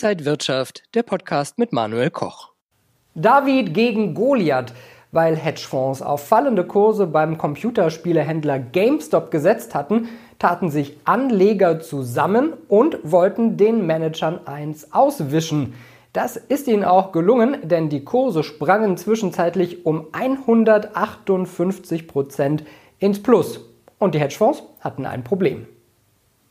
Inside Wirtschaft, der Podcast mit Manuel Koch. David gegen Goliath. Weil Hedgefonds auf fallende Kurse beim Computerspielehändler GameStop gesetzt hatten, taten sich Anleger zusammen und wollten den Managern eins auswischen. Das ist ihnen auch gelungen, denn die Kurse sprangen zwischenzeitlich um 158 Prozent ins Plus. Und die Hedgefonds hatten ein Problem.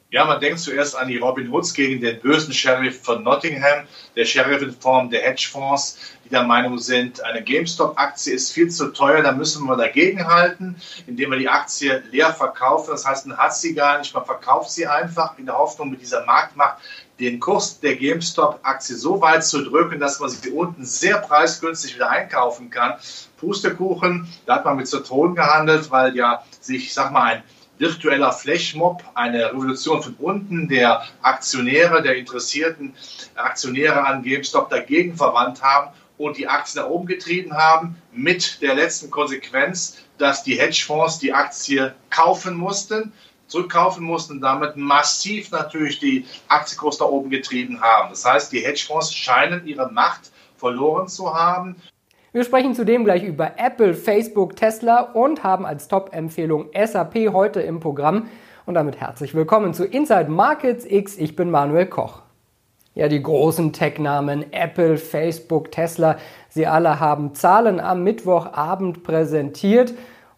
Ja, man denkt zuerst an die Robin Hoods gegen den bösen Sheriff von Nottingham, der Sheriff in Form der Hedgefonds, die der Meinung sind, eine GameStop-Aktie ist viel zu teuer, da müssen wir dagegenhalten, indem wir die Aktie leer verkaufen. Das heißt, man hat sie gar nicht, man verkauft sie einfach in der Hoffnung, mit dieser Marktmacht den Kurs der GameStop-Aktie so weit zu drücken, dass man sie unten sehr preisgünstig wieder einkaufen kann. Pustekuchen, da hat man mit Zitronen gehandelt, weil ja sich, ich sag mal, ein virtueller Flashmob, eine Revolution von unten der Aktionäre, der interessierten Aktionäre an GameStop dagegen verwandt haben und die Aktien nach oben getrieben haben, mit der letzten Konsequenz, dass die Hedgefonds die Aktie kaufen mussten, zurückkaufen mussten und damit massiv natürlich die Aktienkurs nach oben getrieben haben. Das heißt, die Hedgefonds scheinen ihre Macht verloren zu haben. Wir sprechen zudem gleich über Apple, Facebook, Tesla und haben als Top-Empfehlung SAP heute im Programm. Und damit herzlich willkommen zu Inside Markets X. Ich bin Manuel Koch. Ja, die großen Tech-Namen Apple, Facebook, Tesla, sie alle haben Zahlen am Mittwochabend präsentiert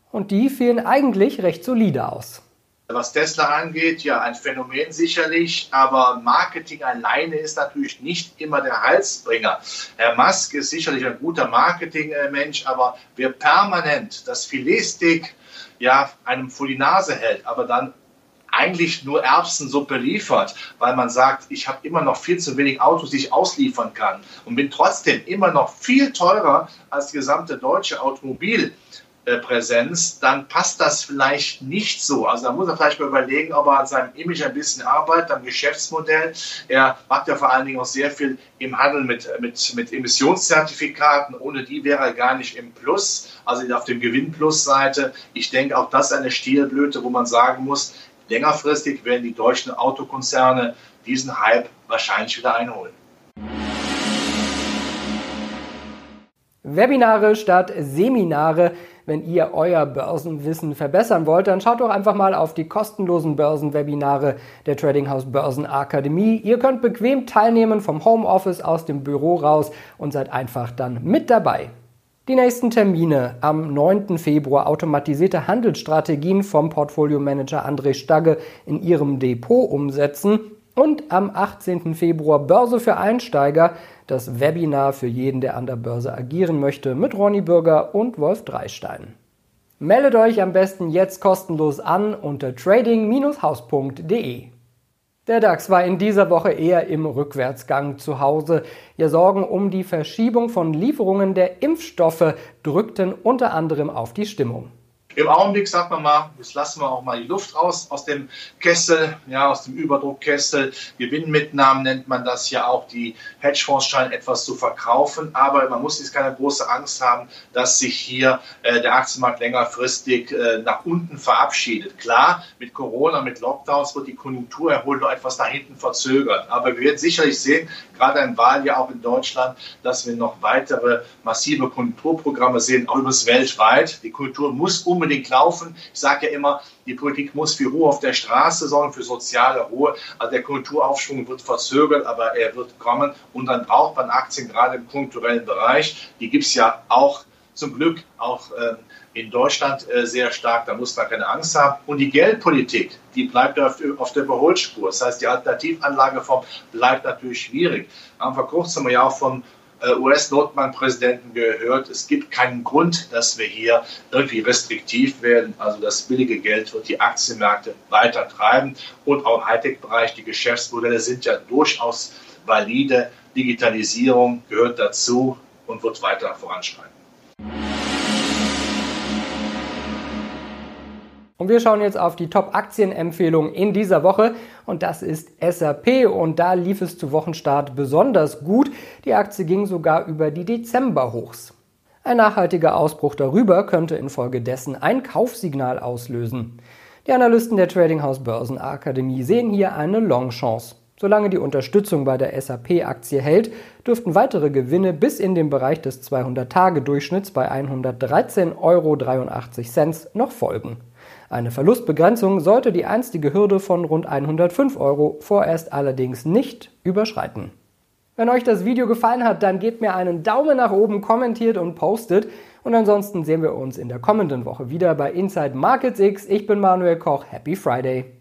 und die fielen eigentlich recht solide aus. Was Tesla angeht, ja, ein Phänomen sicherlich, aber Marketing alleine ist natürlich nicht immer der Halsbringer. Herr Musk ist sicherlich ein guter Marketingmensch, aber wer permanent das Filetstick ja, einem vor die Nase hält, aber dann eigentlich nur Erbsensuppe liefert, weil man sagt, ich habe immer noch viel zu wenig Autos, die ich ausliefern kann und bin trotzdem immer noch viel teurer als die gesamte deutsche Automobil. Präsenz, dann passt das vielleicht nicht so. Also da muss er vielleicht mal überlegen, ob er an seinem Image ein bisschen arbeitet, am Geschäftsmodell. Er macht ja vor allen Dingen auch sehr viel im Handel mit, mit, mit Emissionszertifikaten. Ohne die wäre er gar nicht im Plus, also auf dem Gewinnplusseite. Ich denke, auch das ist eine Stilblüte, wo man sagen muss, längerfristig werden die deutschen Autokonzerne diesen Hype wahrscheinlich wieder einholen. Webinare statt Seminare. Wenn ihr euer Börsenwissen verbessern wollt, dann schaut doch einfach mal auf die kostenlosen Börsenwebinare der Trading House Börsenakademie. Ihr könnt bequem teilnehmen vom Homeoffice aus dem Büro raus und seid einfach dann mit dabei. Die nächsten Termine am 9. Februar automatisierte Handelsstrategien vom Portfolio-Manager André Stagge in ihrem Depot umsetzen und am 18. Februar Börse für Einsteiger das Webinar für jeden, der an der Börse agieren möchte, mit Ronny Bürger und Wolf Dreistein. Meldet euch am besten jetzt kostenlos an unter trading-haus.de. Der DAX war in dieser Woche eher im Rückwärtsgang zu Hause. Ja, Sorgen um die Verschiebung von Lieferungen der Impfstoffe drückten unter anderem auf die Stimmung. Im Augenblick sagt man mal, jetzt lassen wir auch mal die Luft raus aus dem Kessel, ja, aus dem Überdruckkessel. Gewinnmitnahmen nennt man das ja auch. Die Hedgefonds scheinen etwas zu verkaufen, aber man muss jetzt keine große Angst haben, dass sich hier äh, der Aktienmarkt längerfristig äh, nach unten verabschiedet. Klar, mit Corona, mit Lockdowns wird die Konjunkturerholung noch etwas nach hinten verzögert. Aber wir werden sicherlich sehen, gerade im Wahljahr auch in Deutschland, dass wir noch weitere massive Konjunkturprogramme sehen, auch übrigens weltweit. Die Kultur muss um unbedingt laufen. Ich sage ja immer, die Politik muss für Ruhe auf der Straße sorgen, für soziale Ruhe. Also der Kulturaufschwung wird verzögert, aber er wird kommen. Und dann braucht man Aktien gerade im kulturellen Bereich. Die gibt es ja auch zum Glück auch äh, in Deutschland äh, sehr stark. Da muss man keine Angst haben. Und die Geldpolitik, die bleibt auf, auf der Überholspur. Das heißt, die Alternativanlageform bleibt natürlich schwierig. Haben vor kurzem ja auch von US-Notbankpräsidenten gehört, es gibt keinen Grund, dass wir hier irgendwie restriktiv werden. Also das billige Geld wird die Aktienmärkte weiter treiben und auch im Hightech-Bereich, die Geschäftsmodelle sind ja durchaus valide. Digitalisierung gehört dazu und wird weiter voranschreiten. Und wir schauen jetzt auf die Top-Aktien-Empfehlung in dieser Woche und das ist SAP und da lief es zu Wochenstart besonders gut. Die Aktie ging sogar über die Dezember-Hochs. Ein nachhaltiger Ausbruch darüber könnte infolgedessen ein Kaufsignal auslösen. Die Analysten der Trading House Börsenakademie sehen hier eine Long-Chance. Solange die Unterstützung bei der SAP-Aktie hält, dürften weitere Gewinne bis in den Bereich des 200-Tage-Durchschnitts bei 113,83 Euro noch folgen. Eine Verlustbegrenzung sollte die einstige Hürde von rund 105 Euro vorerst allerdings nicht überschreiten. Wenn euch das Video gefallen hat, dann gebt mir einen Daumen nach oben, kommentiert und postet. Und ansonsten sehen wir uns in der kommenden Woche wieder bei Inside Markets X. Ich bin Manuel Koch. Happy Friday!